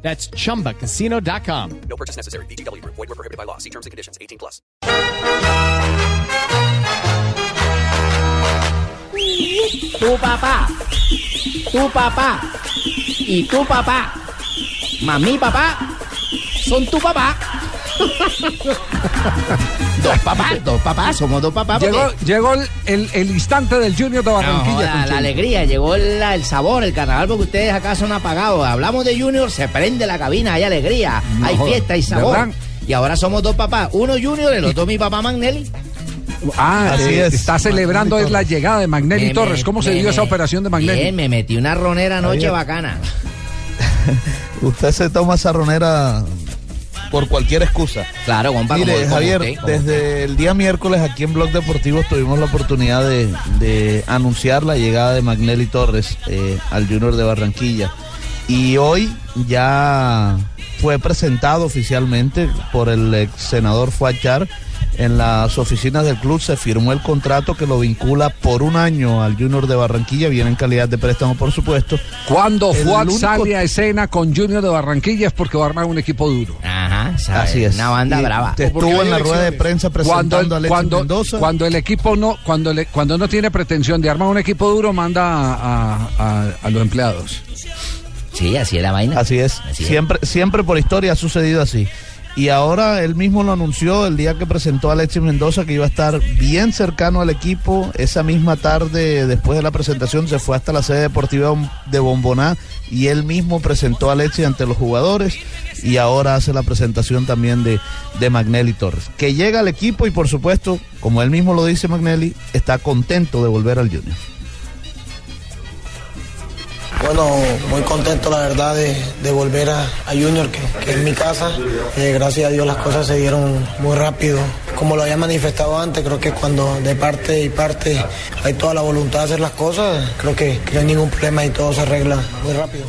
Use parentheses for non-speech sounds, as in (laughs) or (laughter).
That's chumbacasino.com. No purchase necessary. BGW. Void were prohibited by law. See terms and conditions. 18 plus. Tu papá, tu papá y tu papá, mami papá, son tu papá. (laughs) dos papás, dos papás, somos dos papás. porque- Llegó, llegó el, el- el instante del Junior de No, Barranquilla. joda, la, alegría, llegó la- el sabor, el carnaval, porque ustedes acá son apagados. Hablamos de Junior, se prende la cabina, hay alegría, No hay joda, fiesta, hay sabor. ¿verdad? Y ahora somos dos papás, uno Junior, el otro mi papá Magnelli. Ah, Así eh, es. está celebrando es la llegada de Magnelli Me- Torres. me- ¿Cómo se me- dio esa operación de Magnelli? Bien, me metí una ronera anoche bacana. (laughs) Usted se toma esa ronera por cualquier excusa. Claro, compa, Mire, como- como Javier, usted, como desde el día miércoles aquí en Blog Deportivo tuvimos la oportunidad de, de anunciar la llegada de Magnelli Torres eh, al Junior de Barranquilla. Y hoy ya fue presentado oficialmente por el ex senador Fuachar en las oficinas del club. Se firmó el contrato que lo vincula por un año al Junior de Barranquilla. Viene en calidad de préstamo, por supuesto. Cuando Fuad único- sale a escena con Junior de Barranquilla es porque va a armar un equipo duro. Así es. Una banda Y brava. te Estuvo en la rueda de prensa presentando Cuando, a el- Alexis cuando, Mendoza. cuando el equipo no, cuando, le- cuando no tiene pretensión de armar un equipo duro, manda a, a- a- a los empleados. Sí, así es la vaina. Así es. Así es. siempre, siempre por historia ha sucedido así. Y ahora él mismo lo anunció el día que presentó a Alexis Mendoza que iba a estar bien cercano al equipo. Esa misma tarde, después de la presentación, se fue hasta la sede deportiva de Bomboná y él mismo presentó a Alexis ante los jugadores y ahora hace la presentación también de, de Magnelli Torres. Que llega al equipo y por supuesto, como él mismo lo dice Magnelli, está contento de volver al Junior. Bueno, muy contento la verdad de, volver a, Junior, que, es mi casa. Eh, gracias a Dios las cosas se dieron muy rápido. Como lo había manifestado antes, creo que cuando de parte y parte hay toda la voluntad de hacer las cosas, creo que no hay ningún problema y todo se arregla muy rápido.